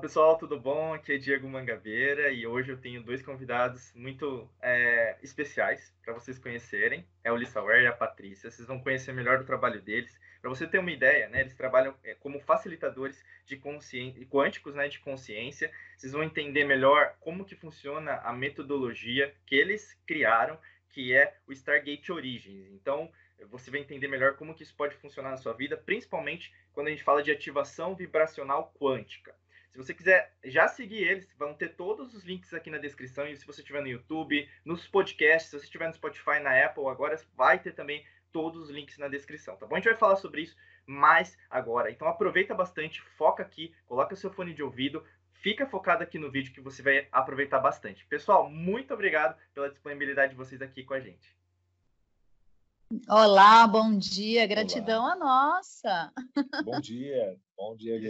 Pessoal, tudo bom? Aqui é Diego Mangabeira e hoje eu tenho dois convidados muito é, especiais para vocês conhecerem. É o Lissauer e a Patrícia. Vocês vão conhecer melhor o trabalho deles. Para você ter uma ideia, né, eles trabalham é, como facilitadores de consciência, quânticos né, de consciência. Vocês vão entender melhor como que funciona a metodologia que eles criaram, que é o Stargate Origins. Então, você vai entender melhor como que isso pode funcionar na sua vida, principalmente quando a gente fala de ativação vibracional quântica. Se você quiser já seguir eles, vão ter todos os links aqui na descrição. E se você estiver no YouTube, nos podcasts, se você estiver no Spotify, na Apple, agora vai ter também todos os links na descrição, tá bom? A gente vai falar sobre isso mais agora. Então aproveita bastante, foca aqui, coloca seu fone de ouvido, fica focado aqui no vídeo que você vai aproveitar bastante. Pessoal, muito obrigado pela disponibilidade de vocês aqui com a gente. Olá, bom dia, gratidão Olá. a nossa. Bom dia, bom dia,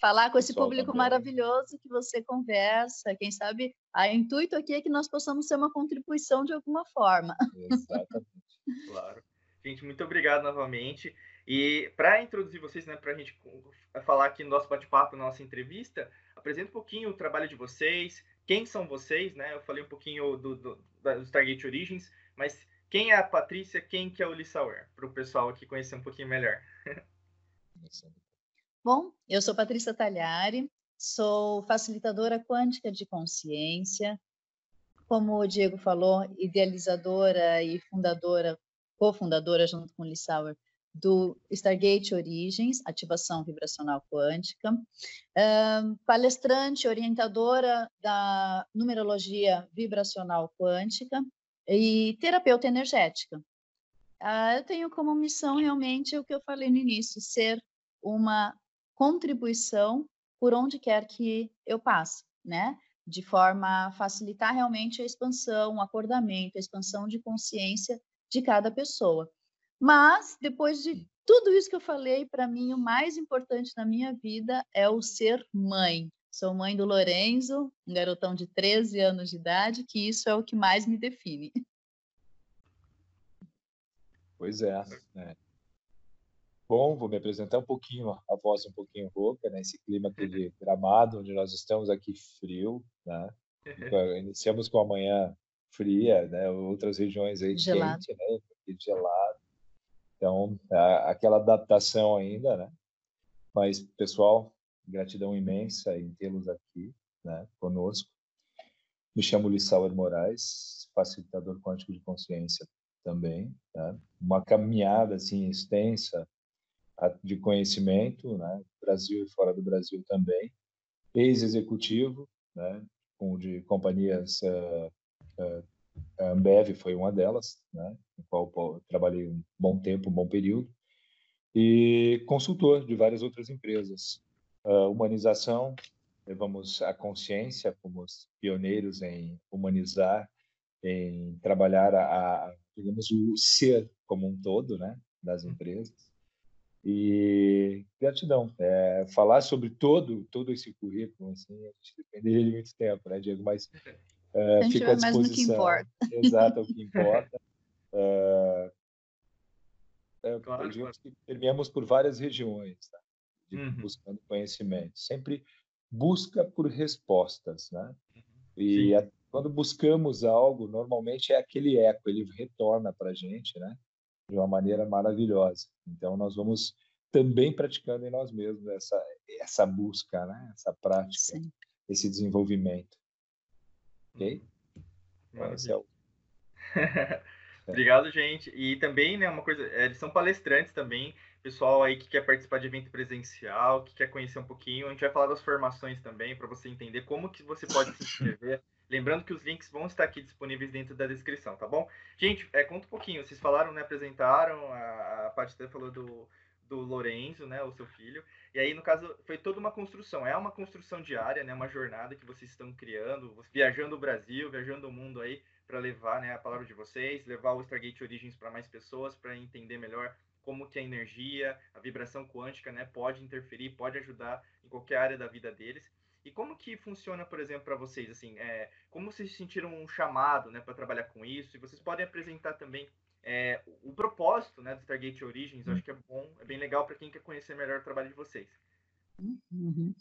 falar com esse público também. maravilhoso que você conversa. Quem sabe, o intuito aqui é que nós possamos ser uma contribuição de alguma forma. Exatamente. claro. Gente, muito obrigado novamente. E para introduzir vocês, né, para a gente falar aqui no nosso bate-papo, na nossa entrevista, apresenta um pouquinho o trabalho de vocês, quem são vocês, né? Eu falei um pouquinho do, do, do Stargate Origins, mas quem é a Patrícia, quem que é o Lissauer, para o pessoal aqui conhecer um pouquinho melhor. Bom, eu sou Patrícia Talhari, sou facilitadora quântica de consciência, como o Diego falou, idealizadora e fundadora, cofundadora junto com o Lissauer do Stargate Origins, ativação vibracional quântica, palestrante, orientadora da numerologia vibracional quântica e terapeuta energética. Uh, eu tenho como missão realmente o que eu falei no início, ser uma contribuição por onde quer que eu passe, né? De forma a facilitar realmente a expansão, o acordamento, a expansão de consciência de cada pessoa. Mas, depois de tudo isso que eu falei, para mim, o mais importante na minha vida é o ser mãe. Sou mãe do Lorenzo, um garotão de 13 anos de idade, que isso é o que mais me define. Pois é. é bom, vou me apresentar um pouquinho, a voz um pouquinho rouca, né? Esse clima aqui de gramado, onde nós estamos aqui frio, né? Iniciamos com a manhã fria, né? Outras regiões aí gelado. quente, né? Gelado. Então, aquela adaptação ainda, né? Mas, pessoal, gratidão imensa em tê-los aqui, né? Conosco. Me chamo Lissauer Moraes, facilitador quântico de consciência também, né? Uma caminhada assim extensa de conhecimento, né? Brasil e fora do Brasil também, ex-executivo, né? Com de companhias uh, uh, a Ambev foi uma delas, né? No qual trabalhei um bom tempo, um bom período, e consultor de várias outras empresas. Uh, humanização, levamos a consciência, fomos pioneiros em humanizar, em trabalhar a, a digamos o ser como um todo, né? Das empresas e gratidão. É, falar sobre todo todo esse currículo, assim, a gente dependeria de muito tempo, né, Diego? Mas é, fica à disposição. Exato, é o que importa. É, é, claro, digamos claro. que permeamos por várias regiões, tá? de, uhum. buscando conhecimento. Sempre busca por respostas, né? Uhum. E a, quando buscamos algo, normalmente é aquele eco, ele retorna para a gente, né? De uma maneira maravilhosa. Então, nós vamos também praticando em nós mesmos essa, essa busca, né? essa prática, Sim. esse desenvolvimento. Ok? Então, é o... Obrigado, gente. E também, né, uma coisa, eles são palestrantes também, pessoal aí que quer participar de evento presencial, que quer conhecer um pouquinho, a gente vai falar das formações também, para você entender como que você pode se inscrever. Lembrando que os links vão estar aqui disponíveis dentro da descrição, tá bom? Gente, é, conta um pouquinho. Vocês falaram, né? Apresentaram, a, a Paty falou do, do Lorenzo, né? O seu filho. E aí, no caso, foi toda uma construção. É uma construção diária, né? Uma jornada que vocês estão criando, viajando o Brasil, viajando o mundo aí para levar né, a palavra de vocês, levar o Stargate Origins para mais pessoas, para entender melhor como que a energia, a vibração quântica, né, pode interferir, pode ajudar em qualquer área da vida deles. E como que funciona, por exemplo, para vocês, assim, é, como vocês sentiram um chamado, né, para trabalhar com isso? E vocês podem apresentar também é, o propósito, né, do Stargate Origins. Eu acho que é bom, é bem legal para quem quer conhecer melhor o trabalho de vocês. Uhum.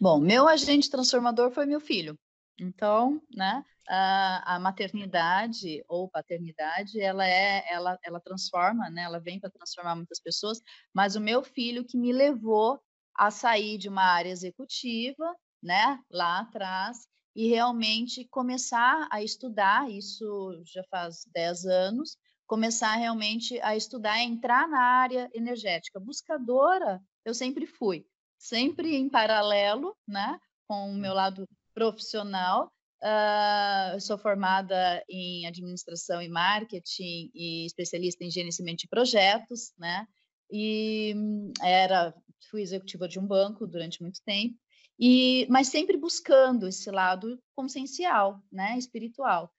Bom, meu agente transformador foi meu filho. Então, né, a, a maternidade ou paternidade, ela é, ela, ela transforma, né, ela vem para transformar muitas pessoas, mas o meu filho que me levou a sair de uma área executiva, né, lá atrás, e realmente começar a estudar, isso já faz 10 anos, começar realmente a estudar, entrar na área energética. Buscadora, eu sempre fui, sempre em paralelo, né, com o meu lado profissional. Uh, sou formada em administração e marketing e especialista em gerenciamento de projetos, né? E era fui executiva de um banco durante muito tempo e mas sempre buscando esse lado consciencial, né, espiritual.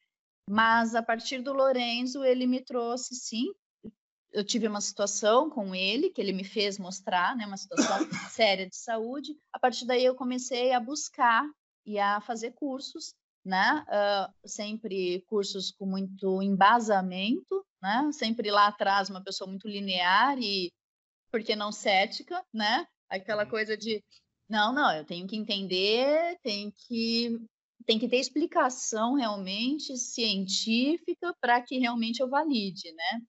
Mas a partir do Lorenzo ele me trouxe sim eu tive uma situação com ele que ele me fez mostrar, né, uma situação séria de saúde. A partir daí eu comecei a buscar e a fazer cursos, né? Uh, sempre cursos com muito embasamento, né? Sempre lá atrás uma pessoa muito linear e, por que não cética, né? Aquela uhum. coisa de, não, não, eu tenho que entender, tem que tem que ter explicação realmente científica para que realmente eu valide, né?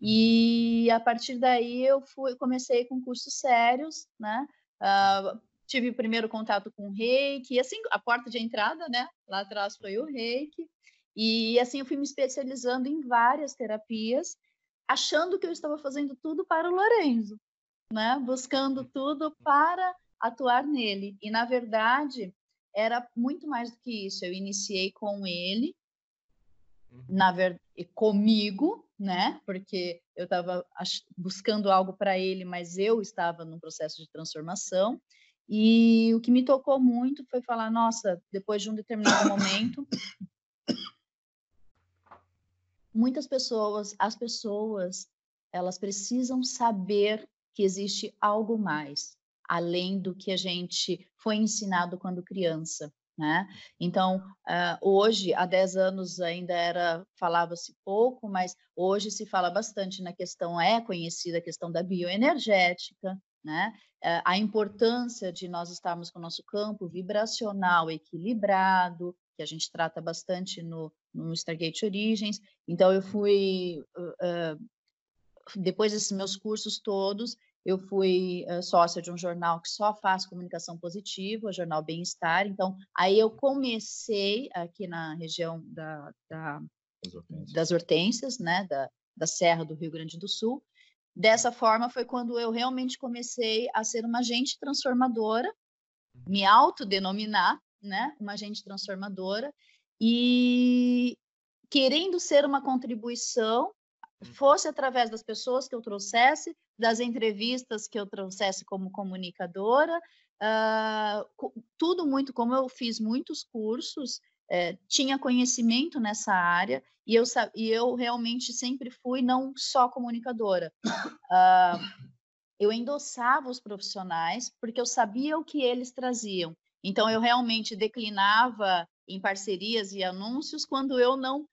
E a partir daí eu fui, comecei com cursos sérios, né? Uh, tive o primeiro contato com o reiki, assim, a porta de entrada, né? Lá atrás foi o reiki. E assim eu fui me especializando em várias terapias, achando que eu estava fazendo tudo para o Lorenzo, né? Buscando tudo para atuar nele. E na verdade, era muito mais do que isso. Eu iniciei com ele, uhum. na verdade, comigo, né? Porque eu estava buscando algo para ele, mas eu estava num processo de transformação. E o que me tocou muito foi falar, nossa, depois de um determinado momento, muitas pessoas, as pessoas, elas precisam saber que existe algo mais, além do que a gente foi ensinado quando criança. Né? Então, uh, hoje, há 10 anos ainda era falava-se pouco, mas hoje se fala bastante na questão, é conhecida a questão da bioenergética, né? Uh, a importância de nós estarmos com o nosso campo vibracional equilibrado, que a gente trata bastante no, no Stargate Origens. Então, eu fui, uh, depois desses meus cursos todos, eu fui uh, sócia de um jornal que só faz comunicação positiva, o jornal Bem-Estar. Então, aí eu comecei aqui na região da, da, das hortênsias, né, da, da Serra do Rio Grande do Sul. Dessa forma, foi quando eu realmente comecei a ser uma agente transformadora, me autodenominar, né, uma agente transformadora, e querendo ser uma contribuição Uhum. fosse através das pessoas que eu trouxesse, das entrevistas que eu trouxesse como comunicadora, uh, tudo muito, como eu fiz muitos cursos, é, tinha conhecimento nessa área e eu, e eu realmente sempre fui não só comunicadora. Uh, eu endossava os profissionais porque eu sabia o que eles traziam. Então, eu realmente declinava em parcerias e anúncios quando eu não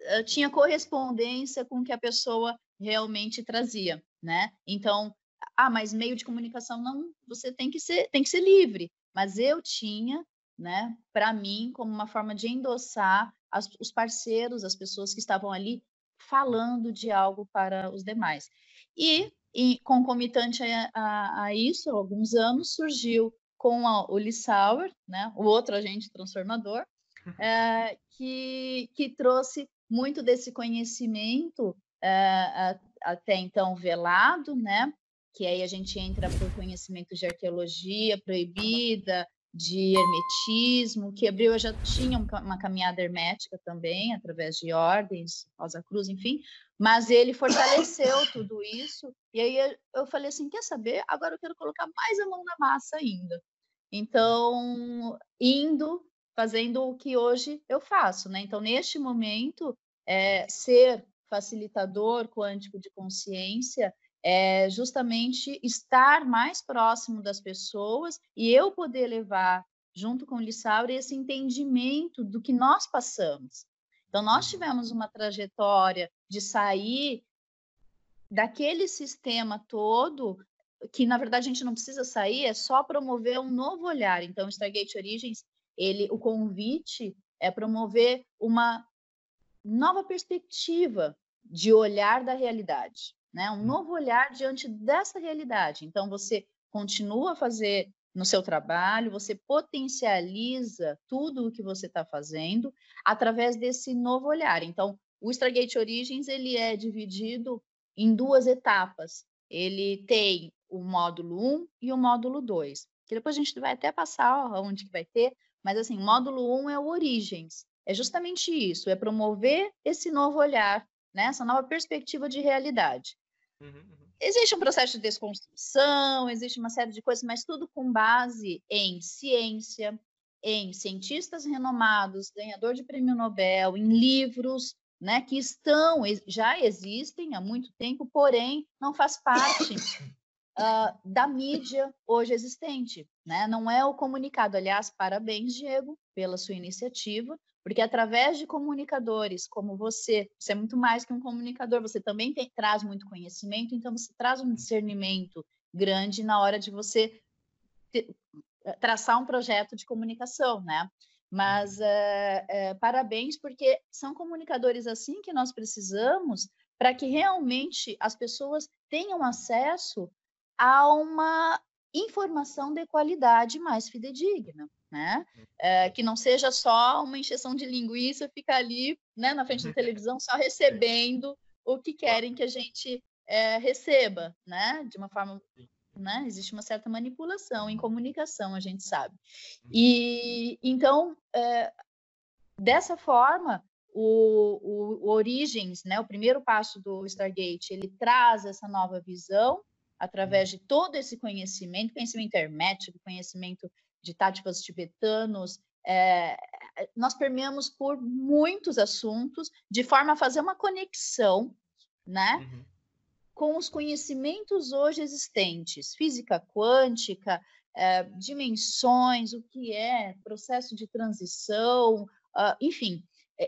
eh, tinha correspondência com o que a pessoa realmente trazia, né? Então, ah, mas meio de comunicação não, você tem que ser, tem que ser livre. Mas eu tinha, né, para mim, como uma forma de endossar as, os parceiros, as pessoas que estavam ali falando de algo para os demais. E, e concomitante a, a, a isso, há alguns anos, surgiu com a, o Lissauer, né, o outro agente transformador, é, que, que trouxe muito desse conhecimento uh, até então velado, né? Que aí a gente entra por conhecimento de arqueologia proibida, de hermetismo, que Abril já tinha uma caminhada hermética também, através de ordens, Rosa Cruz, enfim, mas ele fortaleceu tudo isso, e aí eu falei assim, quer saber? Agora eu quero colocar mais a mão na massa ainda. Então, indo fazendo o que hoje eu faço, né? Então, neste momento, é, ser facilitador quântico de consciência é justamente estar mais próximo das pessoas e eu poder levar, junto com o Lissauro, esse entendimento do que nós passamos. Então, nós uhum. tivemos uma trajetória de sair daquele sistema todo que na verdade a gente não precisa sair, é só promover um novo olhar. Então, o Stargate Origins, ele, o convite é promover uma nova perspectiva de olhar da realidade, né? Um hum. novo olhar diante dessa realidade. Então, você continua a fazer no seu trabalho, você potencializa tudo o que você está fazendo através desse novo olhar. Então, o Stargate Origins ele é dividido em duas etapas. Ele tem o módulo 1 e o módulo 2, que depois a gente vai até passar onde que vai ter, mas assim, o módulo 1 é o Origins. É justamente isso, é promover esse novo olhar, né? essa nova perspectiva de realidade. Uhum, uhum. Existe um processo de desconstrução, existe uma série de coisas, mas tudo com base em ciência, em cientistas renomados, ganhador de prêmio Nobel, em livros, né, que estão, já existem há muito tempo, porém não faz parte uh, da mídia hoje existente, né? Não é o comunicado. Aliás, parabéns, Diego, pela sua iniciativa, porque através de comunicadores como você, você é muito mais que um comunicador, você também tem, traz muito conhecimento, então você traz um discernimento grande na hora de você te, traçar um projeto de comunicação, né? Mas é, é, parabéns, porque são comunicadores assim que nós precisamos para que realmente as pessoas tenham acesso a uma informação de qualidade mais fidedigna, né? É, que não seja só uma encheção de linguiça, ficar ali né, na frente da televisão só recebendo o que querem que a gente é, receba, né? De uma forma né? Existe uma certa manipulação em comunicação, a gente sabe. Uhum. E então, é, dessa forma, o, o, o, Origins, né, o primeiro passo do Stargate, ele traz essa nova visão através uhum. de todo esse conhecimento, conhecimento hermético, conhecimento de táticos tibetanos, é, nós permeamos por muitos assuntos, de forma a fazer uma conexão, né, uhum com os conhecimentos hoje existentes, física quântica, é, dimensões, o que é processo de transição, uh, enfim,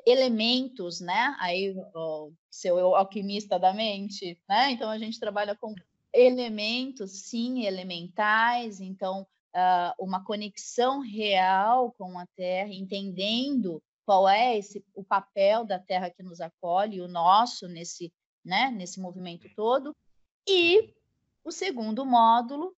elementos, né? Aí o seu alquimista da mente, né? Então a gente trabalha com elementos, sim, elementais, então uh, uma conexão real com a Terra, entendendo qual é esse o papel da Terra que nos acolhe, o nosso nesse né, nesse movimento todo. E o segundo módulo,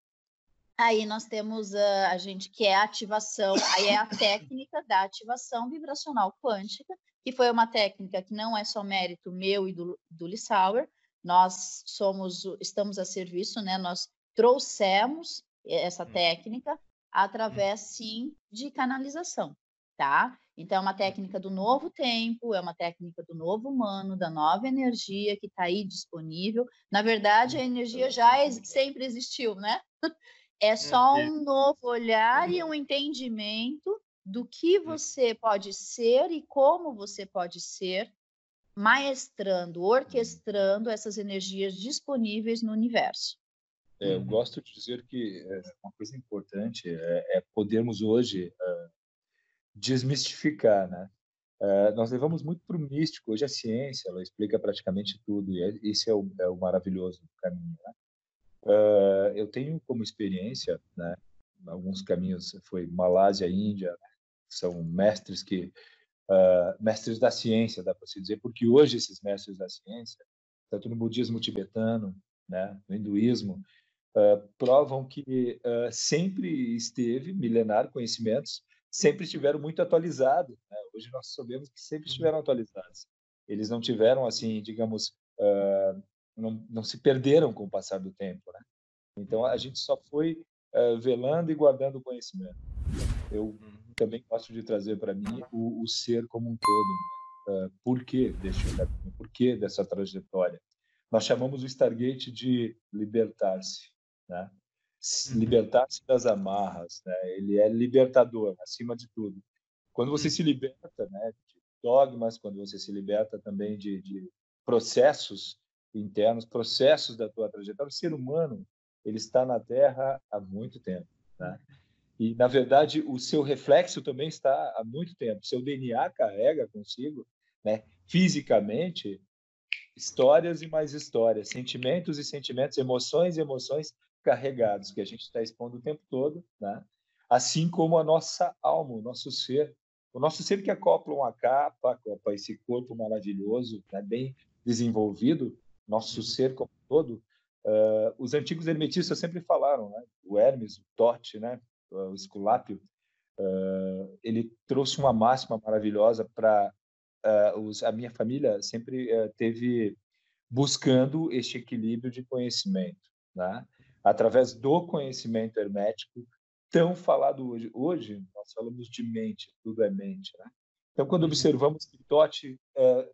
aí nós temos uh, a gente que é a ativação, aí é a técnica da ativação vibracional quântica, que foi uma técnica que não é só mérito meu e do, do Lissauer, nós somos, estamos a serviço, né? Nós trouxemos essa hum. técnica através, sim, de canalização, tá? Então, é uma técnica do novo tempo, é uma técnica do novo humano, da nova energia que está aí disponível. Na verdade, a energia já sempre existiu, né? É só um novo olhar e um entendimento do que você pode ser e como você pode ser, maestrando, orquestrando essas energias disponíveis no universo. É, eu gosto de dizer que é, uma coisa importante é, é podermos hoje uh, desmistificar, né? Uh, nós levamos muito para o místico. Hoje a ciência ela explica praticamente tudo e é, esse é o, é o maravilhoso do caminho. Né? Uh, eu tenho como experiência, né? Alguns caminhos foi Malásia, Índia, né? são mestres que mestres da ciência, dá para se dizer, porque hoje esses mestres da ciência, tanto no budismo tibetano, né? No hinduísmo, provam que sempre esteve milenar conhecimentos sempre estiveram muito atualizados. Né? Hoje nós sabemos que sempre uhum. estiveram atualizados. Eles não tiveram, assim, digamos, uh, não, não se perderam com o passar do tempo. Né? Então a gente só foi uh, velando e guardando o conhecimento. Eu uhum. também gosto de trazer para mim o, o, ser como um todo. Uh, por que deste caminho? Por que dessa trajetória? Nós chamamos o Stargate de libertar-se. Né? Uhum. libertar-se das amarras, né? Ele é libertador, acima de tudo. Quando você se liberta, né, de dogmas, quando você se liberta também de, de processos internos, processos da tua trajetória, o ser humano, ele está na Terra há muito tempo, né? E na verdade, o seu reflexo também está há muito tempo. Seu DNA carrega consigo, né, fisicamente, histórias e mais histórias, sentimentos e sentimentos, emoções e emoções carregados, que a gente está expondo o tempo todo, né? assim como a nossa alma, o nosso ser. O nosso ser que acopla uma capa, acopla esse corpo maravilhoso, né? bem desenvolvido, nosso ser como todo. Uh, os antigos hermetistas sempre falaram, né? o Hermes, o Tote, né? o Esculápio, uh, ele trouxe uma máxima maravilhosa para uh, a minha família sempre uh, teve buscando este equilíbrio de conhecimento, né? Através do conhecimento hermético tão falado hoje. Hoje nós falamos de mente, tudo é mente. Né? Então, quando uhum. observamos que Totti uh,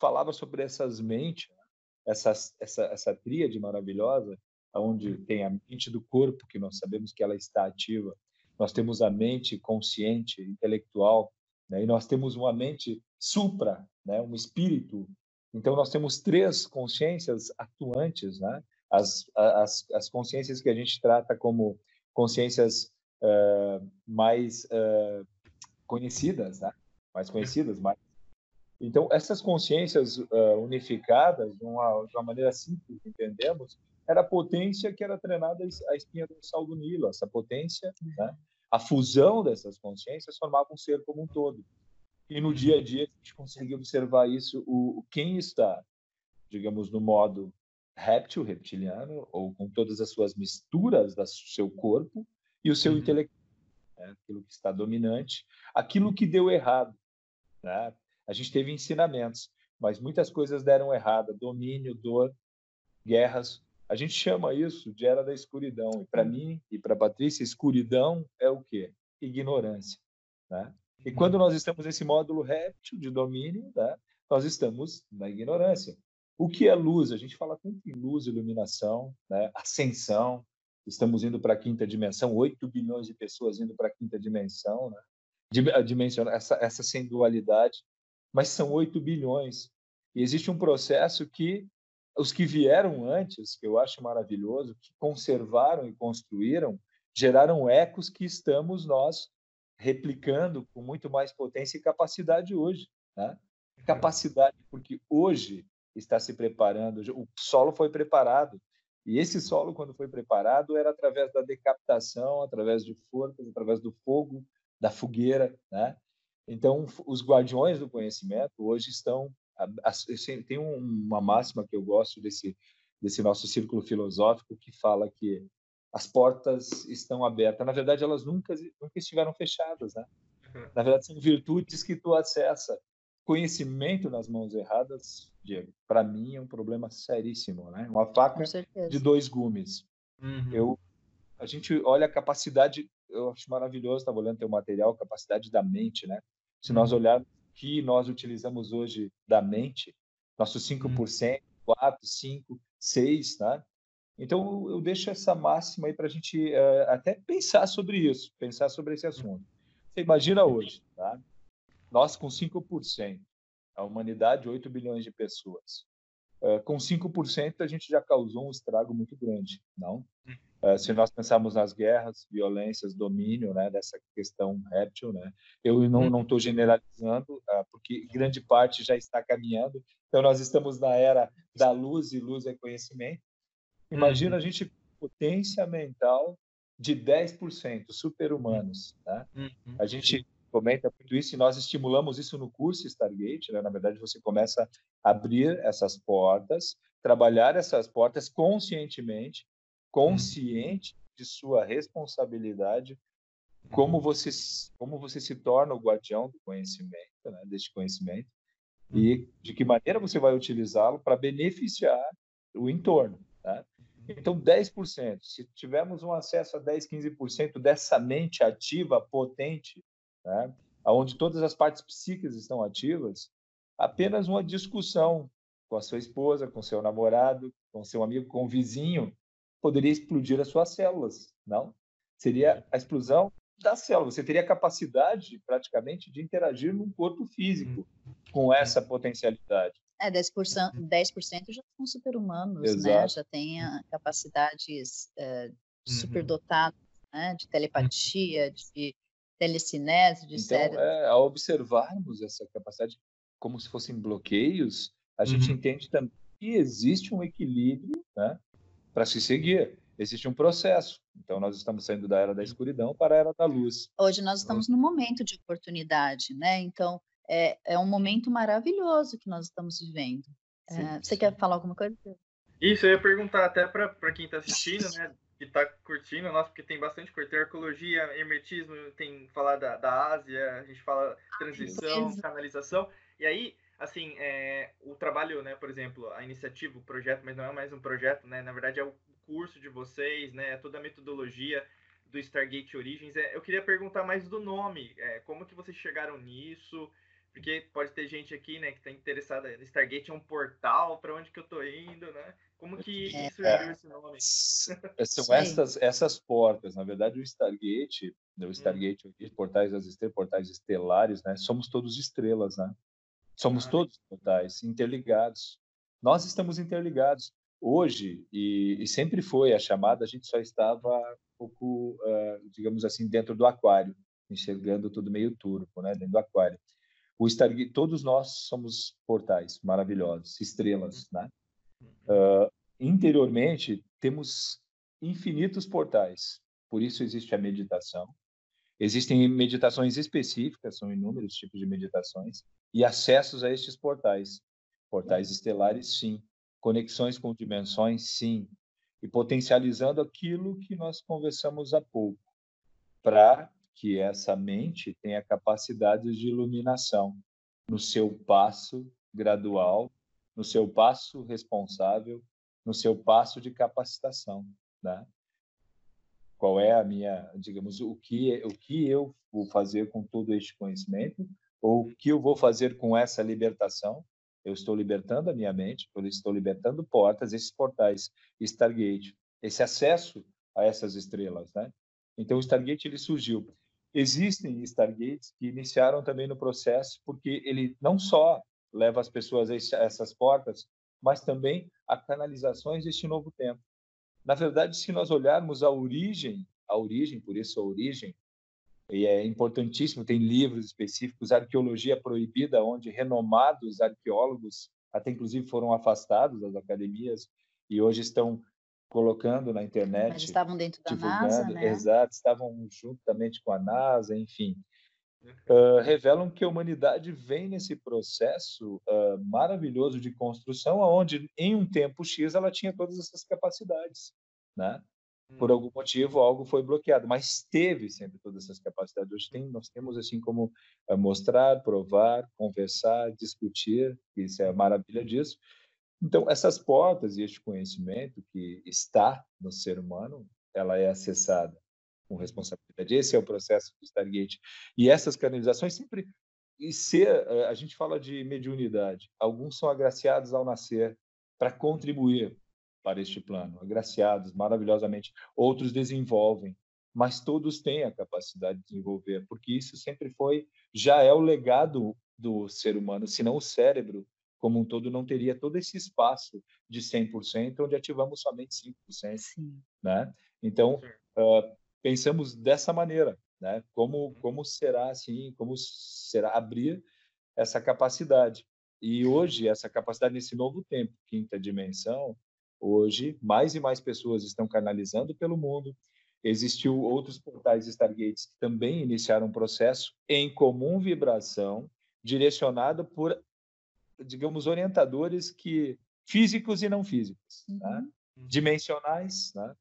falava sobre essas mentes, né? essa, essa, essa tríade maravilhosa, onde uhum. tem a mente do corpo, que nós sabemos que ela está ativa, nós temos a mente consciente, intelectual, né? e nós temos uma mente supra, né? um espírito. Então, nós temos três consciências atuantes, né? As, as, as consciências que a gente trata como consciências uh, mais uh, conhecidas, né? mais conhecidas, mais então, essas consciências uh, unificadas, uma, de uma, maneira simples, entendemos, era a potência que era treinada à espinha dorsal do Nilo. Essa potência, né? a fusão dessas consciências formava um ser como um todo. E no dia a dia a gente consegue observar isso, o, quem está, digamos, no modo réptil, reptiliano, ou com todas as suas misturas do seu corpo e o seu uhum. intelecto, né? aquilo que está dominante, aquilo que deu errado. Né? A gente teve ensinamentos, mas muitas coisas deram errado, domínio, dor, guerras. A gente chama isso de era da escuridão. E para mim e para Patrícia, escuridão é o quê? Ignorância. Né? E uhum. quando nós estamos nesse módulo réptil de domínio, né, nós estamos na ignorância. O que é luz? A gente fala tanto em luz, iluminação, né, ascensão. Estamos indo para a quinta dimensão, 8 bilhões de pessoas indo para a quinta dimensão, né? Dimension, essa, essa sem dualidade. Mas são 8 bilhões. E existe um processo que os que vieram antes, que eu acho maravilhoso, que conservaram e construíram, geraram ecos que estamos nós replicando com muito mais potência e capacidade hoje. Né? Capacidade, porque hoje está se preparando, o solo foi preparado. E esse solo, quando foi preparado, era através da decapitação, através de forcas, através do fogo, da fogueira. Né? Então, os guardiões do conhecimento hoje estão. Tem uma máxima que eu gosto desse, desse nosso círculo filosófico que fala que as portas estão abertas. Na verdade, elas nunca, nunca estiveram fechadas, né? Uhum. Na verdade, são virtudes que tu acessa. Conhecimento nas mãos erradas, Diego, para mim é um problema seríssimo, né? Uma faca de dois gumes. Uhum. Eu, a gente olha a capacidade, eu acho maravilhoso, estava olhando teu material, capacidade da mente, né? Se nós uhum. olharmos o que nós utilizamos hoje da mente, nossos 5%, 4, 5, 6, né? Então, eu deixo essa máxima aí para a gente uh, até pensar sobre isso, pensar sobre esse assunto. Você imagina hoje, tá? Nós com 5%, a humanidade, 8 bilhões de pessoas. Uh, com 5%, a gente já causou um estrago muito grande, não? Uh, se nós pensarmos nas guerras, violências, domínio, né, dessa questão réptil, né, eu não não estou generalizando, uh, porque grande parte já está caminhando. Então nós estamos na era da luz e luz é conhecimento. Imagina uhum. a gente potência mental de 10%, super-humanos. Né? Uhum. A gente comenta muito isso e nós estimulamos isso no curso Stargate. Né? Na verdade, você começa a abrir essas portas, trabalhar essas portas conscientemente, consciente uhum. de sua responsabilidade, como uhum. você como você se torna o guardião do conhecimento, né? deste conhecimento, e uhum. de que maneira você vai utilizá-lo para beneficiar o entorno. Tá? Então, 10%. Se tivermos um acesso a 10, 15% dessa mente ativa, potente, né, onde todas as partes psíquicas estão ativas, apenas uma discussão com a sua esposa, com seu namorado, com seu amigo, com o vizinho, poderia explodir as suas células, não? Seria a explosão da célula. Você teria capacidade, praticamente, de interagir num corpo físico com essa potencialidade. É, 10%, 10 já são super-humanos, né? Já têm capacidades é, uhum. superdotadas né? de telepatia, de telecinese, de então. É, ao observarmos essa capacidade como se fossem bloqueios, a gente uhum. entende também que existe um equilíbrio né, para se seguir. existe um processo. Então, nós estamos saindo da era da escuridão para a era da luz. Hoje nós estamos num momento de oportunidade, né? Então, é, é um momento maravilhoso que nós estamos vivendo. Sim, é, você sim. quer falar alguma coisa? Isso, eu ia perguntar até para quem está assistindo, né? Que está curtindo, nossa, porque tem bastante coisa. Tem arqueologia, hermetismo, tem falar da, da Ásia, a gente fala transição, canalização. E aí, assim, é, o trabalho, né, por exemplo, a iniciativa, o projeto, mas não é mais um projeto, né? Na verdade, é o curso de vocês, né? Toda a metodologia do Stargate Origins. É, eu queria perguntar mais do nome. É, como que vocês chegaram nisso? Porque pode ter gente aqui, né, que está interessada. Stargate é um portal, para onde que eu estou indo, né? Como que é, surgiu é, esse nome? São essas, essas portas. Na verdade, o Stargate, né, o hum. Stargate, hum. portais das estrelas, portais estelares, né? Somos todos estrelas, né? Somos ah, todos portais interligados. Nós estamos interligados hoje e, e, sempre foi a chamada. A gente só estava um pouco, uh, digamos assim, dentro do aquário, enxergando tudo meio turvo, né? Dentro do aquário. O Stargate, todos nós somos portais maravilhosos, estrelas, né? Uh, interiormente temos infinitos portais. Por isso existe a meditação. Existem meditações específicas, são inúmeros tipos de meditações e acessos a estes portais. Portais estelares, sim. Conexões com dimensões, sim. E potencializando aquilo que nós conversamos há pouco, para que essa mente tenha capacidades de iluminação no seu passo gradual, no seu passo responsável, no seu passo de capacitação, né? Qual é a minha, digamos, o que o que eu vou fazer com todo este conhecimento ou o que eu vou fazer com essa libertação? Eu estou libertando a minha mente, eu estou libertando portas, esses portais, Stargate, esse acesso a essas estrelas, né? Então o Stargate ele surgiu. Existem Stargates que iniciaram também no processo, porque ele não só leva as pessoas a essas portas, mas também a canalizações deste novo tempo. Na verdade, se nós olharmos a origem, a origem, por isso a origem, e é importantíssimo, tem livros específicos, Arqueologia Proibida, onde renomados arqueólogos, até inclusive foram afastados das academias e hoje estão colocando na internet. Mas estavam dentro da NASA, né? Exato, estavam juntamente com a NASA, enfim. Uh, revelam que a humanidade vem nesse processo uh, maravilhoso de construção, onde em um tempo X ela tinha todas essas capacidades, né? Por hum. algum motivo algo foi bloqueado, mas teve sempre todas essas capacidades. Hoje tem, nós temos assim como uh, mostrar, provar, conversar, discutir, isso é a maravilha disso. Então, essas portas e este conhecimento que está no ser humano, ela é acessada com responsabilidade. Esse é o processo do Stargate. E essas canalizações sempre e ser, eh, a gente fala de mediunidade. Alguns são agraciados ao nascer para contribuir para este plano, agraciados maravilhosamente. Outros desenvolvem, mas todos têm a capacidade de desenvolver, porque isso sempre foi, já é o legado do ser humano, se não o cérebro como um todo não teria todo esse espaço de 100%, onde ativamos somente 5%. Sim. Né? Então, uh, pensamos dessa maneira, né? como, uhum. como será assim, como será abrir essa capacidade. E hoje, essa capacidade nesse novo tempo, quinta dimensão, hoje, mais e mais pessoas estão canalizando pelo mundo. Existiu outros portais Stargates que também iniciaram um processo em comum vibração, direcionado por digamos, orientadores que físicos e não físicos, né? uhum. né? dimensionais, né?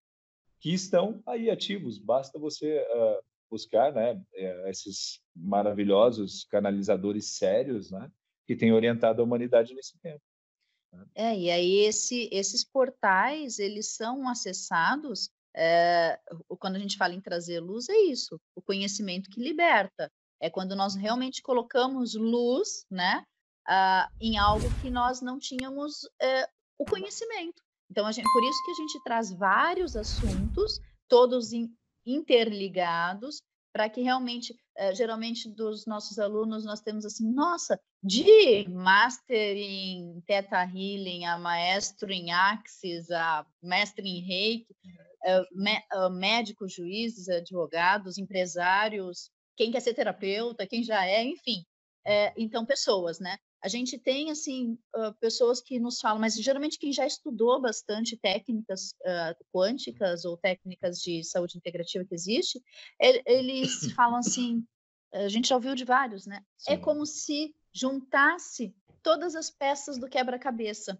Que estão aí ativos. Basta você uh, buscar, né, eh, esses maravilhosos canalizadores sérios, né, que têm orientado a humanidade nesse tempo. Né? É, e aí esse, esses portais eles são acessados. É, quando a gente fala em trazer luz, é isso, o conhecimento que liberta. É quando nós realmente colocamos luz, né, uh, em algo que nós não tínhamos o conhecimento. Então, gente, por isso que a gente traz vários assuntos, todos in, interligados, para que realmente, uh, geralmente dos nossos alunos, nós temos assim, nossa, de master em Theta Healing, a maestro em Axis, a mestre em Reiki, uh, médicos, juízes, advogados, empresários, quem quer ser terapeuta, quem já é, enfim. então, pessoas, né? A gente tem assim uh, pessoas que nos falam, mas geralmente quem já estudou bastante técnicas uh, quânticas ou técnicas de saúde integrativa que existe, eles falam assim, a gente já ouviu de vários, né? É Sim. É como se juntasse todas as peças do quebra-cabeça.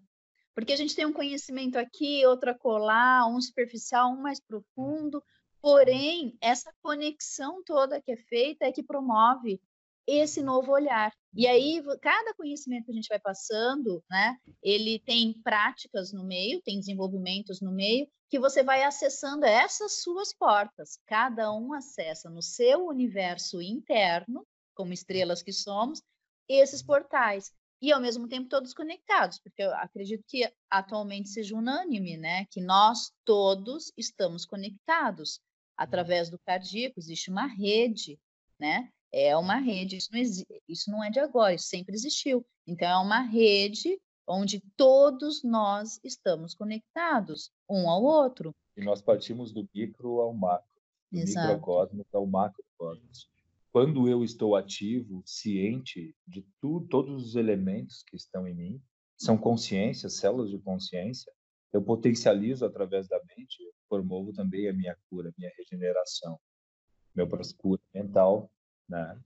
Porque a gente tem um conhecimento aqui, outro acolá, um superficial, um mais profundo, porém, essa conexão toda que é feita é que promove esse novo olhar. E aí, cada conhecimento que a gente vai passando, né, ele tem práticas no meio, tem desenvolvimentos no meio, que você vai acessando essas suas portas. Cada um acessa no seu universo interno, como estrelas que somos, esses portais. E, ao mesmo tempo, todos conectados, porque eu acredito que atualmente seja unânime, né, que nós todos estamos conectados. Através do cardíaco, existe uma rede, né? É uma rede, isso não, isso não é de agora, isso sempre existiu. Então, é uma rede onde todos nós estamos conectados, um ao outro. E nós partimos do micro ao macro, do Exato. microcosmos ao macrocosmos. Quando eu estou ativo, ciente de tudo, todos os elementos que estão em mim, são consciências, células de consciência, eu potencializo através da mente, promovo também a minha cura, a minha regeneração, meu cura mental, né?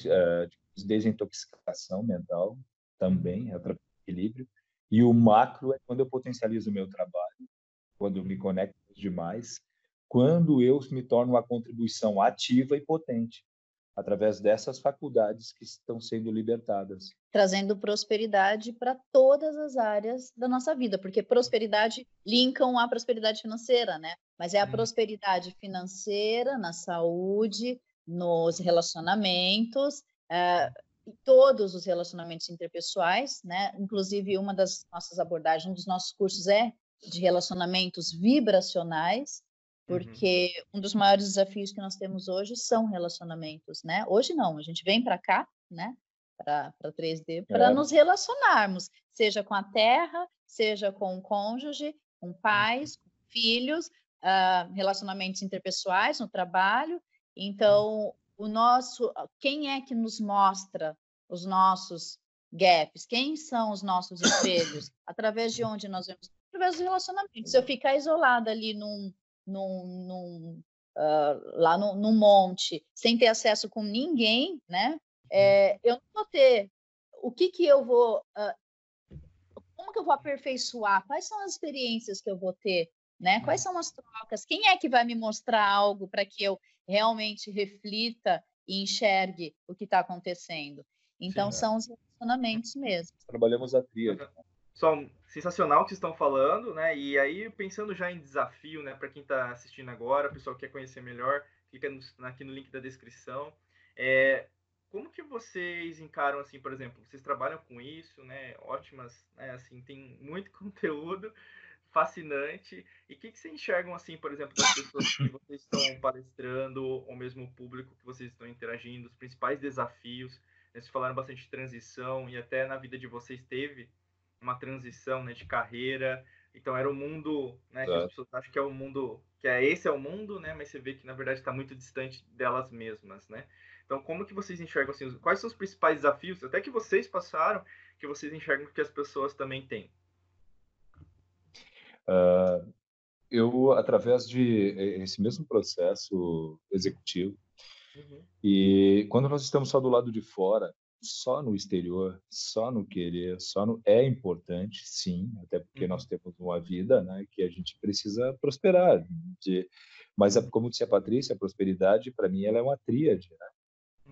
Uh, desintoxicação mental também, através do equilíbrio. E o macro é quando eu potencializo o meu trabalho, quando eu me conecto demais, quando eu me torno uma contribuição ativa e potente através dessas faculdades que estão sendo libertadas. Trazendo prosperidade para todas as áreas da nossa vida, porque prosperidade linkam a prosperidade financeira, né? Mas é a hum. prosperidade financeira na saúde, nos relacionamentos, uh, todos os relacionamentos interpessoais, né? Inclusive, uma das nossas abordagens, um dos nossos cursos é de relacionamentos vibracionais, uhum. porque uhum. um dos maiores desafios que nós temos hoje são relacionamentos, né? Hoje não, a gente vem para cá, né? Para 3D, para é. nos relacionarmos, seja com a terra, seja com o cônjuge, com pais, com filhos, uh, relacionamentos interpessoais no trabalho, então, o nosso, quem é que nos mostra os nossos gaps? Quem são os nossos espelhos? Através de onde nós vemos? Através dos relacionamentos. Se eu ficar isolada ali num, num, num uh, lá no, num monte, sem ter acesso com ninguém, né? É, eu não vou ter. O que que eu vou? Uh, como que eu vou aperfeiçoar? Quais são as experiências que eu vou ter? Né? Quais são as trocas? Quem é que vai me mostrar algo para que eu realmente reflita e enxergue o que está acontecendo. Então, Sim, é. são os relacionamentos mesmo. Trabalhamos a tríade. Só sensacional o que vocês estão falando, né? E aí, pensando já em desafio, né, para quem está assistindo agora, o pessoal que quer conhecer melhor, clica no, aqui no link da descrição. É, como que vocês encaram, assim, por exemplo, vocês trabalham com isso, né? Ótimas, né? Assim, tem muito conteúdo, fascinante. E o que, que vocês enxergam, assim, por exemplo, das pessoas que vocês estão palestrando, ou mesmo o público que vocês estão interagindo, os principais desafios? Né? Vocês falaram bastante de transição, e até na vida de vocês teve uma transição né, de carreira. Então era o um mundo, né? Que as pessoas acham que é o mundo, que é esse é o mundo, né? Mas você vê que na verdade está muito distante delas mesmas, né? Então como que vocês enxergam assim? Quais são os principais desafios, até que vocês passaram, que vocês enxergam que as pessoas também têm? Uh, eu, através de esse mesmo processo executivo, uhum. e quando nós estamos só do lado de fora, só no exterior, só no querer, só no é importante, sim, até porque uhum. nós temos uma vida, né, que a gente precisa prosperar. De, mas como disse a Patrícia, a prosperidade para mim ela é uma tríade, né?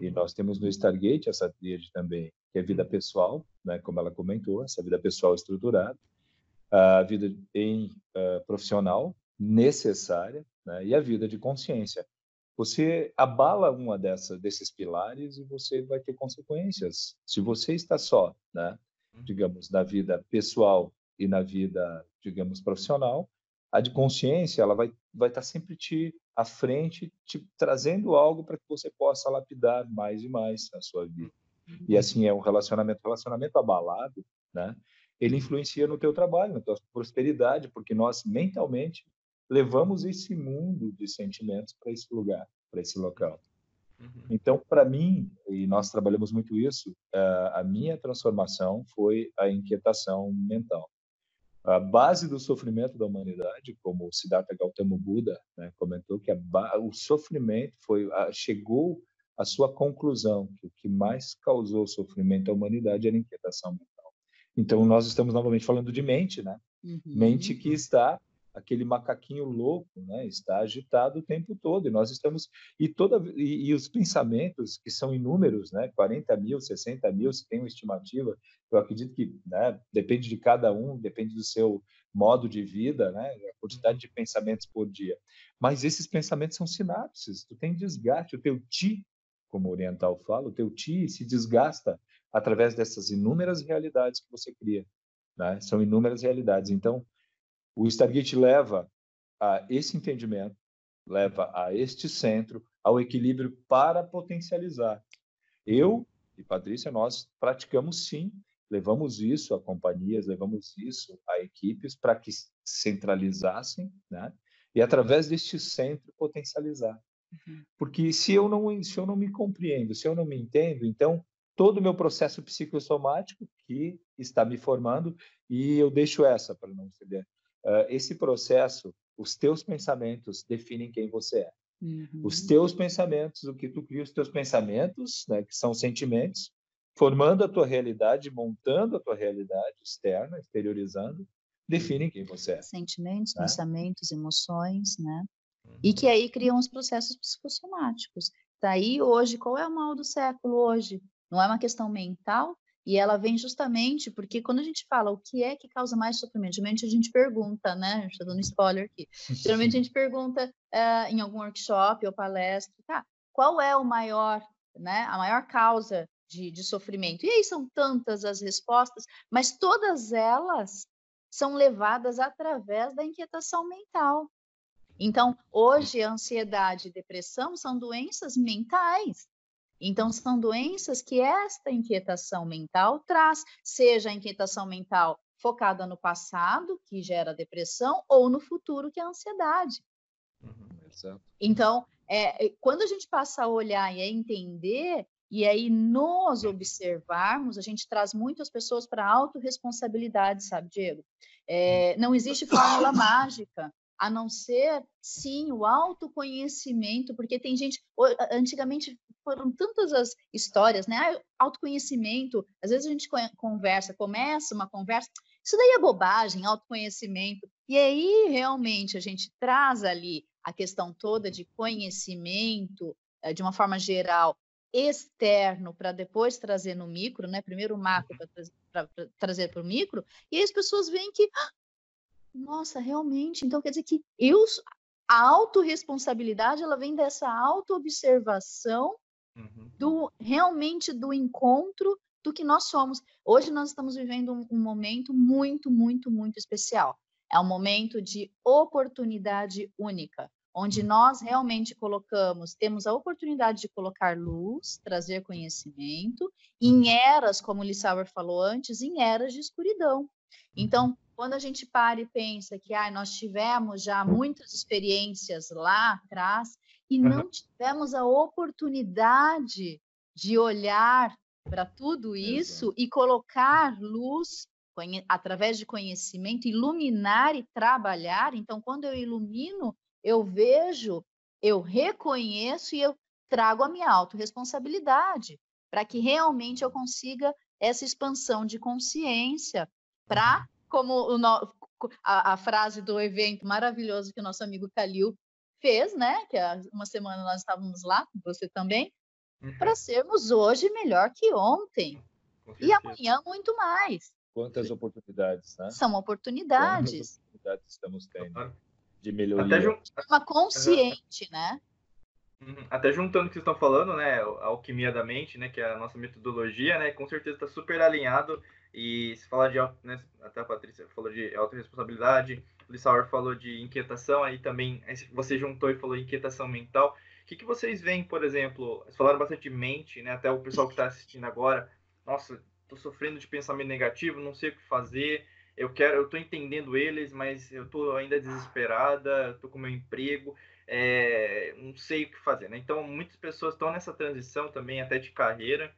E uhum. nós temos no Stargate essa tríade também, que é a vida uhum. pessoal, né, como ela comentou, essa vida pessoal estruturada, a vida em uh, profissional necessária né, e a vida de consciência. Você abala uma dessas desses pilares e você vai ter consequências. Se você está só, né, uhum. digamos, na vida pessoal e na vida, digamos, profissional, a de consciência ela vai vai estar sempre te à frente, te trazendo algo para que você possa lapidar mais e mais a sua vida. E uhum. assim é um relacionamento, relacionamento abalado, né? Ele influencia no teu trabalho, na tua prosperidade, porque nós mentalmente levamos esse mundo de sentimentos para esse lugar, para esse local. Uhum. Então, para mim, e nós trabalhamos muito isso, a minha transformação foi a inquietação mental. A base do sofrimento da humanidade, como o Siddhartha Gautama Buda né, comentou, que o sofrimento foi chegou à sua conclusão que o que mais causou sofrimento à humanidade era a inquietação mental. Então, nós estamos novamente falando de mente, né? Uhum. Mente que está aquele macaquinho louco, né, está agitado o tempo todo e nós estamos e toda e, e, os pensamentos que são inúmeros, né, 40 mil, 60 mil, se tem uma estimativa, eu acredito que, né, depende de cada um, depende do seu modo de vida, né, a quantidade de pensamentos por dia. Mas esses pensamentos são sinapses, tu tem desgaste, o teu ti, como o oriental fala, o teu ti se desgasta através dessas inúmeras realidades que você cria, né? São inúmeras realidades. Então, o Stargate leva a esse entendimento, leva a este centro, ao equilíbrio para potencializar. Eu e Patrícia, nós praticamos sim, levamos isso a companhias, levamos isso a equipes para que centralizassem, né? E através deste centro potencializar. Uhum. Porque se eu não se eu não me compreendo, se eu não me entendo, então todo o meu processo psicossomático que está me formando e eu deixo essa para não ceder uh, esse processo, os teus pensamentos definem quem você é. Uhum. Os teus pensamentos, o que tu cria, os teus pensamentos, né, que são sentimentos, formando a tua realidade, montando a tua realidade externa, exteriorizando, definem quem você é. Sentimentos, né? pensamentos, emoções, né? E que aí criam os processos psicossomáticos. Daí hoje, qual é o mal do século hoje? Não é uma questão mental, e ela vem justamente porque quando a gente fala o que é que causa mais sofrimento, geralmente a gente pergunta, né? A gente está dando spoiler aqui. Geralmente a gente pergunta uh, em algum workshop ou palestra, tá? Qual é o maior, né? A maior causa de, de sofrimento? E aí são tantas as respostas, mas todas elas são levadas através da inquietação mental. Então, hoje, a ansiedade e depressão são doenças mentais. Então, são doenças que esta inquietação mental traz, seja a inquietação mental focada no passado, que gera depressão, ou no futuro, que é a ansiedade. Uhum, então, é, é, quando a gente passa a olhar e a entender, e aí nos observarmos, a gente traz muitas pessoas para a autorresponsabilidade, sabe, Diego? É, não existe fórmula mágica a não ser, sim, o autoconhecimento, porque tem gente, antigamente foram tantas as histórias, né? Autoconhecimento, às vezes a gente conversa, começa uma conversa, isso daí é bobagem, autoconhecimento, e aí realmente a gente traz ali a questão toda de conhecimento, eh, de uma forma geral, externo, para depois trazer no micro, né? Primeiro o macro para trazer para o micro, e aí as pessoas veem que ah, nossa, realmente. Então quer dizer que eu a autorresponsabilidade ela vem dessa autoobservação uhum. do realmente do encontro do que nós somos. Hoje nós estamos vivendo um, um momento muito, muito, muito especial. É um momento de oportunidade única, onde nós realmente colocamos, temos a oportunidade de colocar luz, trazer conhecimento, em eras, como o Lissauer falou antes, em eras de escuridão. Então, quando a gente para e pensa que ah, nós tivemos já muitas experiências lá atrás e não tivemos a oportunidade de olhar para tudo isso Exato. e colocar luz através de conhecimento, iluminar e trabalhar. Então, quando eu ilumino, eu vejo, eu reconheço e eu trago a minha autorresponsabilidade para que realmente eu consiga essa expansão de consciência para uhum como no, a, a, frase do evento maravilhoso que o nosso amigo Calil fez, né? Que há uma semana nós estávamos lá, você também, uhum. para sermos hoje melhor que ontem. E amanhã muito mais. Quantas oportunidades, né? São oportunidades. Quantas oportunidades estamos tendo de melhoria. Até Uma consciente, uhum. né? Até juntando o que vocês estão falando, né? A alquimia da mente, né? Que é a nossa metodologia, né? Com certeza está super alinhado e se falar de, né, até a Patrícia falou de autorresponsabilidade, o Lissauer falou de inquietação, aí também você juntou e falou inquietação mental. O que, que vocês veem, por exemplo, vocês falaram bastante de mente, né, até o pessoal que está assistindo agora, nossa, estou sofrendo de pensamento negativo, não sei o que fazer. eu quero, eu tô entendendo eles, mas eu tô ainda desesperada, tô com meu emprego, é, não sei o que fazer, né? Então, muitas pessoas estão nessa transição também até de carreira,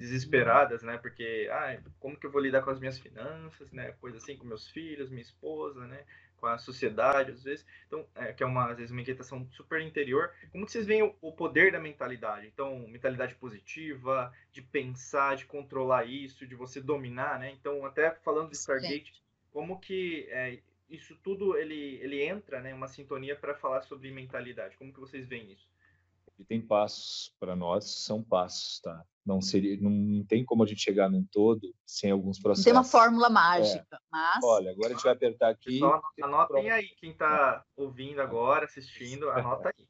desesperadas, né? Porque, ah, como que eu vou lidar com as minhas finanças, né? Coisa assim, com meus filhos, minha esposa, né? Com a sociedade, às vezes. Então, é, que é uma, às vezes, uma inquietação super interior. Como que vocês veem o, o poder da mentalidade? Então, mentalidade positiva, de pensar, de controlar isso, de você dominar, né? Então, até falando de Stargate, como que é, isso tudo ele, ele entra, né? Uma sintonia para falar sobre mentalidade. Como que vocês veem isso? E tem passos para nós, são passos, tá? Não seria, não tem como a gente chegar num todo sem alguns processos. Não tem uma fórmula mágica, é. mas. Olha, agora a gente vai apertar aqui. Pessoal, anotem aí quem está ouvindo agora, assistindo, anota aí.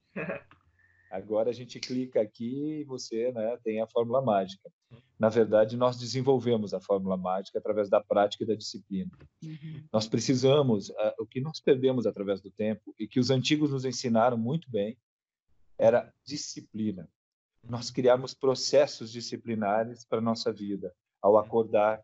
Agora a gente clica aqui e você né, tem a fórmula mágica. Na verdade, nós desenvolvemos a fórmula mágica através da prática e da disciplina. Uhum. Nós precisamos, uh, o que nós perdemos através do tempo e que os antigos nos ensinaram muito bem, era disciplina. Nós criarmos processos disciplinares para a nossa vida, ao acordar,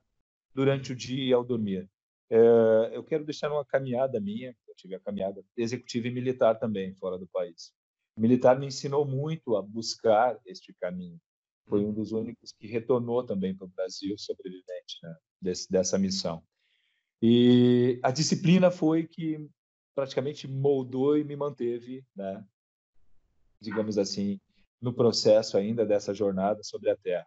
durante o dia e ao dormir. É, eu quero deixar uma caminhada minha, eu tive a caminhada executiva e militar também, fora do país. O militar me ensinou muito a buscar este caminho. Foi um dos únicos que retornou também para o Brasil, sobrevivente né, desse, dessa missão. E a disciplina foi que praticamente moldou e me manteve né, digamos assim, no processo ainda dessa jornada sobre a Terra.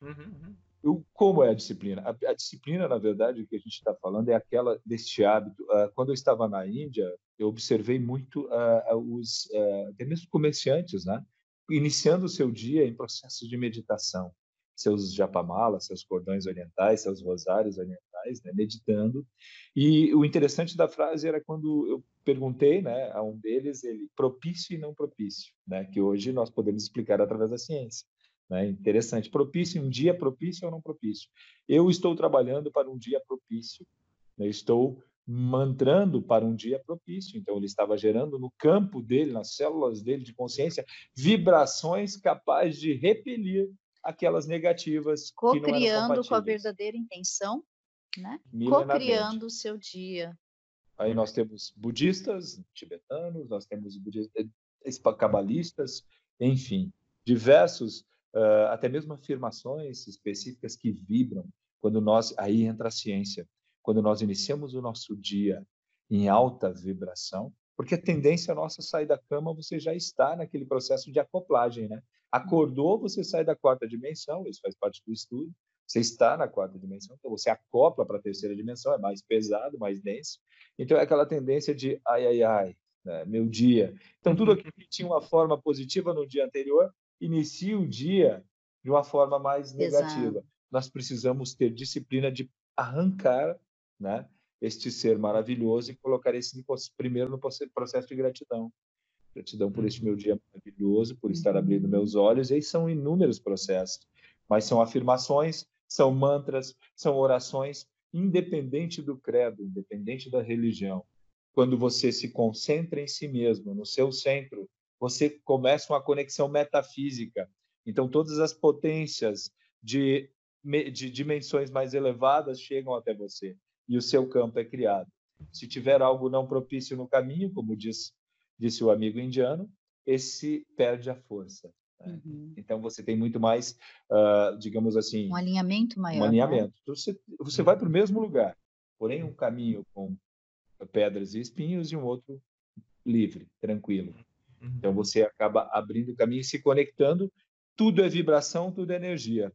Uhum, uhum. como é a disciplina? A, a, disciplina, na verdade, o que a gente está falando é aquela deste hábito. Uh, quando eu estava na Índia, eu observei muito uh, os, até mesmo comerciantes, né? iniciando o seu dia em processos de meditação. Seus japamalas, seus cordões orientais, seus rosários orientais, né? meditando. E o interessante da frase era quando eu perguntei, né, a um deles, ele propício e não propício, né, que hoje nós podemos explicar através da ciência. Né? Interessante. Propício, um dia propício ou não propício? Eu estou trabalhando para um dia propício. Né? Estou mantrando para um dia propício. Então, ele estava gerando no campo dele, nas células dele de consciência, vibrações capazes de repelir aquelas negativas. Co-criando com a verdadeira intenção, né? Co-criando o seu dia. Aí nós temos budistas, tibetanos, nós temos budistas, cabalistas, enfim, diversos, uh, até mesmo afirmações específicas que vibram quando nós, aí entra a ciência, quando nós iniciamos o nosso dia em alta vibração, porque a tendência nossa é sair da cama, você já está naquele processo de acoplagem, né? Acordou, você sai da quarta dimensão, isso faz parte do estudo, você está na quarta dimensão, então você acopla para a terceira dimensão, é mais pesado, mais denso. Então é aquela tendência de ai, ai, ai, né? meu dia. Então tudo aquilo que tinha uma forma positiva no dia anterior, inicia o dia de uma forma mais negativa. Exato. Nós precisamos ter disciplina de arrancar né, este ser maravilhoso e colocar esse primeiro no processo de gratidão. Gratidão por este meu dia maravilhoso, por estar abrindo uhum. meus olhos. E aí são inúmeros processos, mas são afirmações são mantras, são orações, independente do credo, independente da religião. Quando você se concentra em si mesmo, no seu centro, você começa uma conexão metafísica. Então, todas as potências de, de dimensões mais elevadas chegam até você e o seu campo é criado. Se tiver algo não propício no caminho, como diz, disse o amigo indiano, esse perde a força. Né? Uhum. Então você tem muito mais, uh, digamos assim, um alinhamento maior. Um né? alinhamento. Né? Você, você vai para o mesmo lugar, porém um caminho com pedras e espinhos e um outro livre, tranquilo. Uhum. Então você acaba abrindo o caminho e se conectando. Tudo é vibração, tudo é energia.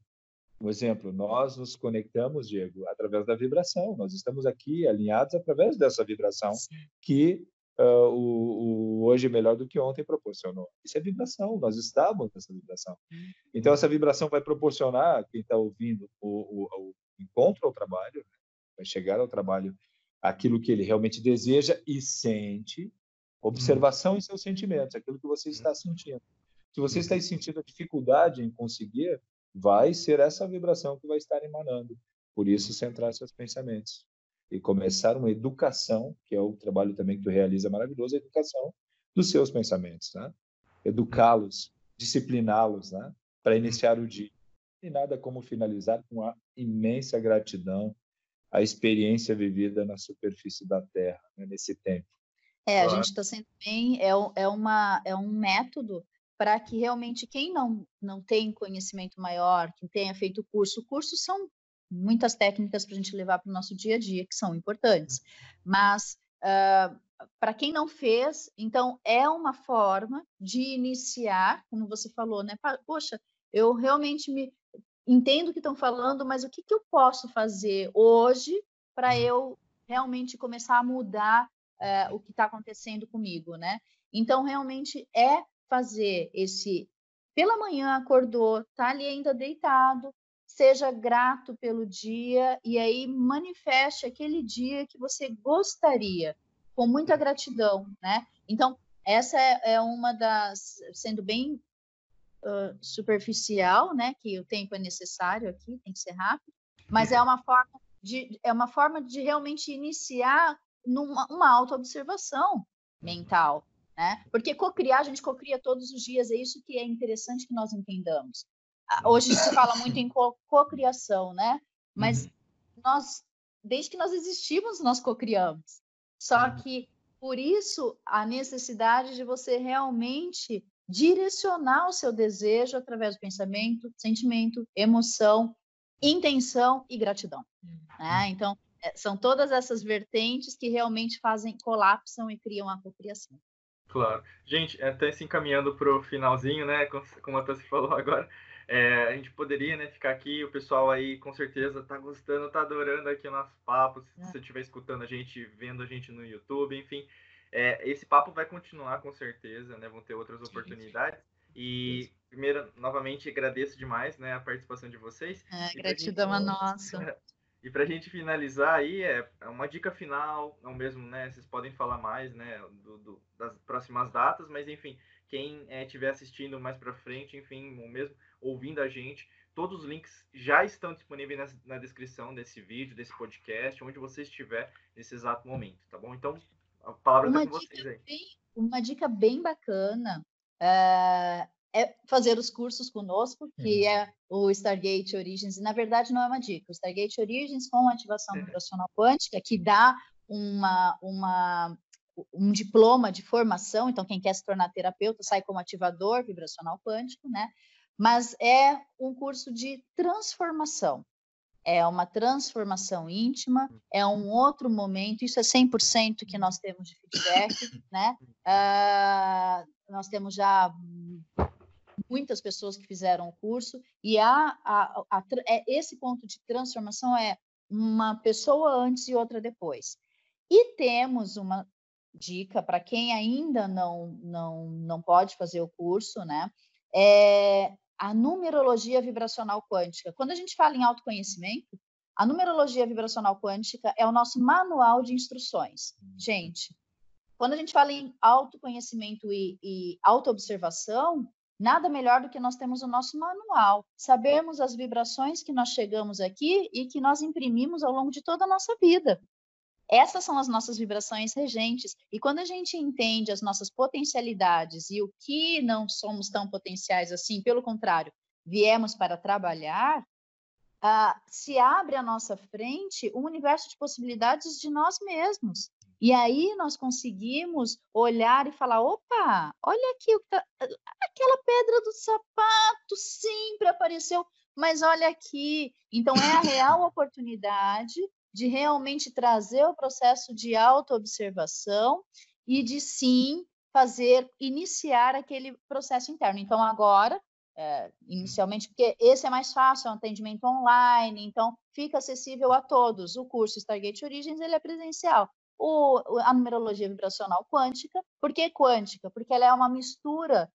Um exemplo, nós nos conectamos, Diego, através da vibração. Nós estamos aqui alinhados através dessa vibração Sim. que uh, o, o, hoje é melhor do que ontem proporcionou. Isso é vibração, nós estamos nessa vibração. Então, essa vibração vai proporcionar, quem está ouvindo, o, o, o, encontro ao trabalho, né? vai chegar ao trabalho aquilo que ele realmente deseja e sente, observação em seus sentimentos, aquilo que você está sentindo. Se você está sentindo dificuldade em conseguir, vai ser essa vibração que vai estar emanando. Por isso, centrar seus pensamentos e começar uma educação, que é o trabalho também que tu realiza maravilhoso, a educação dos seus pensamentos, né? Educá-los, discipliná-los, né? Para iniciar o dia. E nada como finalizar com a imensa gratidão a experiência vivida na superfície da Terra né, nesse tempo. É, a gente está sendo bem, é, é, uma, é um método para que realmente quem não, não tem conhecimento maior, quem tenha feito curso, cursos são muitas técnicas para a gente levar para o nosso dia a dia, que são importantes, mas uh, para quem não fez, então é uma forma de iniciar, como você falou, né? Poxa, eu realmente me entendo o que estão falando, mas o que, que eu posso fazer hoje para uhum. eu realmente começar a mudar uh, o que está acontecendo comigo, né? Então, realmente é fazer esse. Pela manhã acordou, tá ali ainda deitado, seja grato pelo dia e aí manifeste aquele dia que você gostaria com muita gratidão, né? Então, essa é, é uma das, sendo bem uh, superficial, né? Que o tempo é necessário aqui, tem que ser rápido, mas é uma forma de, é uma forma de realmente iniciar numa uma autoobservação mental, né? Porque cocriar, a gente cocria todos os dias, é isso que é interessante que nós entendamos. Hoje se fala muito em cocriação, né? Mas uhum. nós, desde que nós existimos, nós cocriamos. Só uhum. que por isso a necessidade de você realmente direcionar o seu desejo através do pensamento, sentimento, emoção, intenção e gratidão. Né? Uhum. Então, é, são todas essas vertentes que realmente fazem, colapsam e criam a cocriação. Claro. Gente, até se encaminhando para o finalzinho, né? Como a Tassi falou agora, é, a gente poderia né, ficar aqui, o pessoal aí com certeza tá gostando, tá adorando aqui o nosso papo. Se é. você estiver escutando a gente, vendo a gente no YouTube, enfim. É, esse papo vai continuar com certeza, né? Vão ter outras oportunidades. E primeiro, novamente, agradeço demais né, a participação de vocês. É, gratidão gente, a nossa. E para a gente finalizar aí, é, é uma dica final, não mesmo, né? Vocês podem falar mais, né, do, do das próximas datas, mas enfim, quem estiver é, assistindo mais para frente, enfim, ou mesmo ouvindo a gente, todos os links já estão disponíveis na, na descrição desse vídeo, desse podcast, onde você estiver nesse exato momento, tá bom? Então, a palavra está com vocês aí. Bem, uma dica bem bacana uh, é fazer os cursos conosco, que uhum. é o Stargate Origins. E, na verdade, não é uma dica. O Stargate Origins com ativação uhum. vibracional quântica, que dá uma, uma, um diploma de formação. Então, quem quer se tornar terapeuta sai como ativador vibracional quântico, né? Mas é um curso de transformação. É uma transformação íntima, uhum. é um outro momento, isso é 100% que nós temos de feedback, né? Uh, nós temos já muitas pessoas que fizeram o curso, e a, a, a, é, esse ponto de transformação é uma pessoa antes e outra depois. E temos uma dica para quem ainda não, não, não pode fazer o curso, né? É a numerologia vibracional quântica. Quando a gente fala em autoconhecimento, a numerologia vibracional quântica é o nosso manual de instruções. Gente, quando a gente fala em autoconhecimento e, e autoobservação, Nada melhor do que nós temos o nosso manual, sabermos as vibrações que nós chegamos aqui e que nós imprimimos ao longo de toda a nossa vida. Essas são as nossas vibrações regentes. E quando a gente entende as nossas potencialidades e o que não somos tão potenciais assim, pelo contrário, viemos para trabalhar, uh, se abre à nossa frente um universo de possibilidades de nós mesmos. E aí nós conseguimos olhar e falar: opa, olha aqui, tá... aquela pedra do sapato sempre apareceu, mas olha aqui. Então é a real oportunidade de realmente trazer o processo de autoobservação e de sim fazer, iniciar aquele processo interno. Então, agora, é, inicialmente, porque esse é mais fácil, é um atendimento online, então fica acessível a todos. O curso Stargate Origins ele é presencial o, a numerologia vibracional quântica. Por que quântica? Porque ela é uma mistura,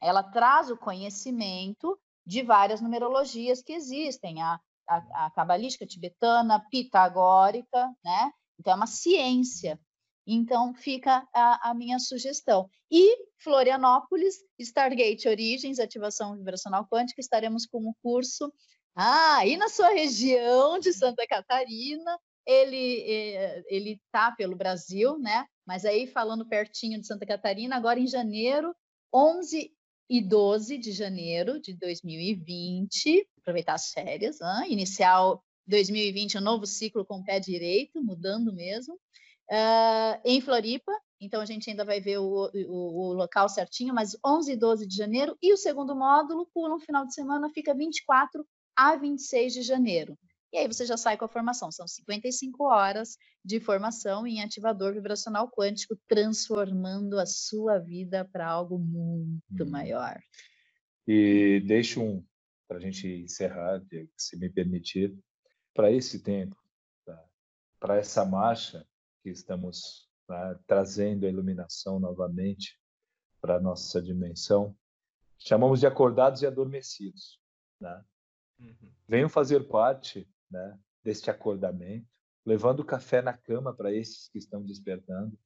ela traz o conhecimento de várias numerologias que existem, a, a, cabalística tibetana, pitagórica, né? Então, é uma ciência. Então, fica a, a, minha sugestão. E Florianópolis, Stargate Origins, Ativação Vibracional Quântica, estaremos com o curso. Ah, e na sua região de Santa Catarina, ele eh, ele tá pelo Brasil, né? Mas aí falando pertinho de Santa Catarina, agora em janeiro, 11 e 12 de janeiro de 2020, aproveitar as férias, hein? iniciar 2020, um novo ciclo com o pé direito, mudando mesmo. Uh, em Floripa, então a gente ainda vai ver o, o, o, local certinho, mas 11 e 12 de janeiro, e o segundo módulo pula um final de semana, fica 24 a 26 de janeiro. E aí você já sai com a formação. São 55 horas de formação em ativador vibracional quântico, transformando a sua vida para algo muito hum. maior. E deixo um, para a gente encerrar, se me permitir, para esse tempo, tá? para essa marcha que estamos tá? trazendo a iluminação novamente para a nossa dimensão, chamamos de acordados e adormecidos. Né? Uhum. Venham fazer parte né, deste acordamento, levando café na cama para esses que estão despertando.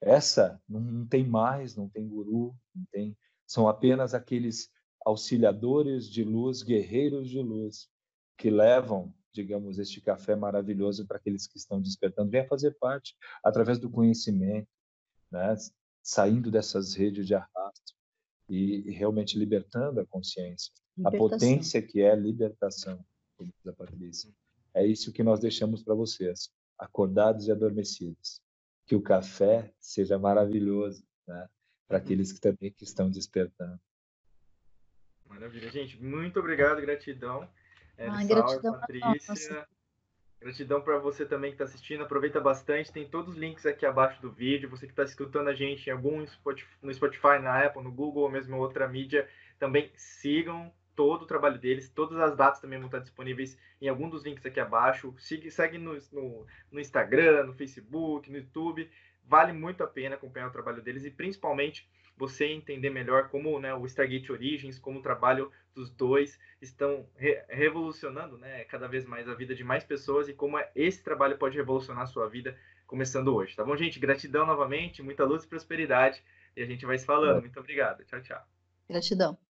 Essa não, não tem mais, não tem guru, não tem, são apenas aqueles auxiliadores de luz, guerreiros de luz, que levam, digamos, este café maravilhoso para aqueles que estão despertando. Venha fazer parte através do conhecimento, né? saindo dessas redes de arrasto e, e realmente libertando a consciência, libertação. a potência que é a libertação, como diz a Patrícia. É isso que nós deixamos para vocês, acordados e adormecidos. Que o café seja maravilhoso, né? Para aqueles que também que estão despertando. Maravilha, gente. Muito obrigado, gratidão. É, ah, gratidão Patrícia. Gratidão para você também que está assistindo. Aproveita bastante. Tem todos os links aqui abaixo do vídeo. Você que está escutando a gente em algum Spotify, no Spotify, na Apple, no Google ou mesmo outra mídia, também sigam todo o trabalho deles. Todas as datas também vão estar disponíveis em algum dos links aqui abaixo. Sigue, segue no, no, no Instagram, no Facebook, no YouTube. Vale muito a pena acompanhar o trabalho deles e principalmente você entender melhor como né, o Stargate Origins, como o trabalho dos dois estão re revolucionando né, cada vez mais a vida de mais pessoas e como esse trabalho pode revolucionar a sua vida começando hoje. Tá bom, gente? Gratidão novamente, muita luz e prosperidade. E a gente vai se falando. Muito obrigado. Tchau, tchau. Gratidão.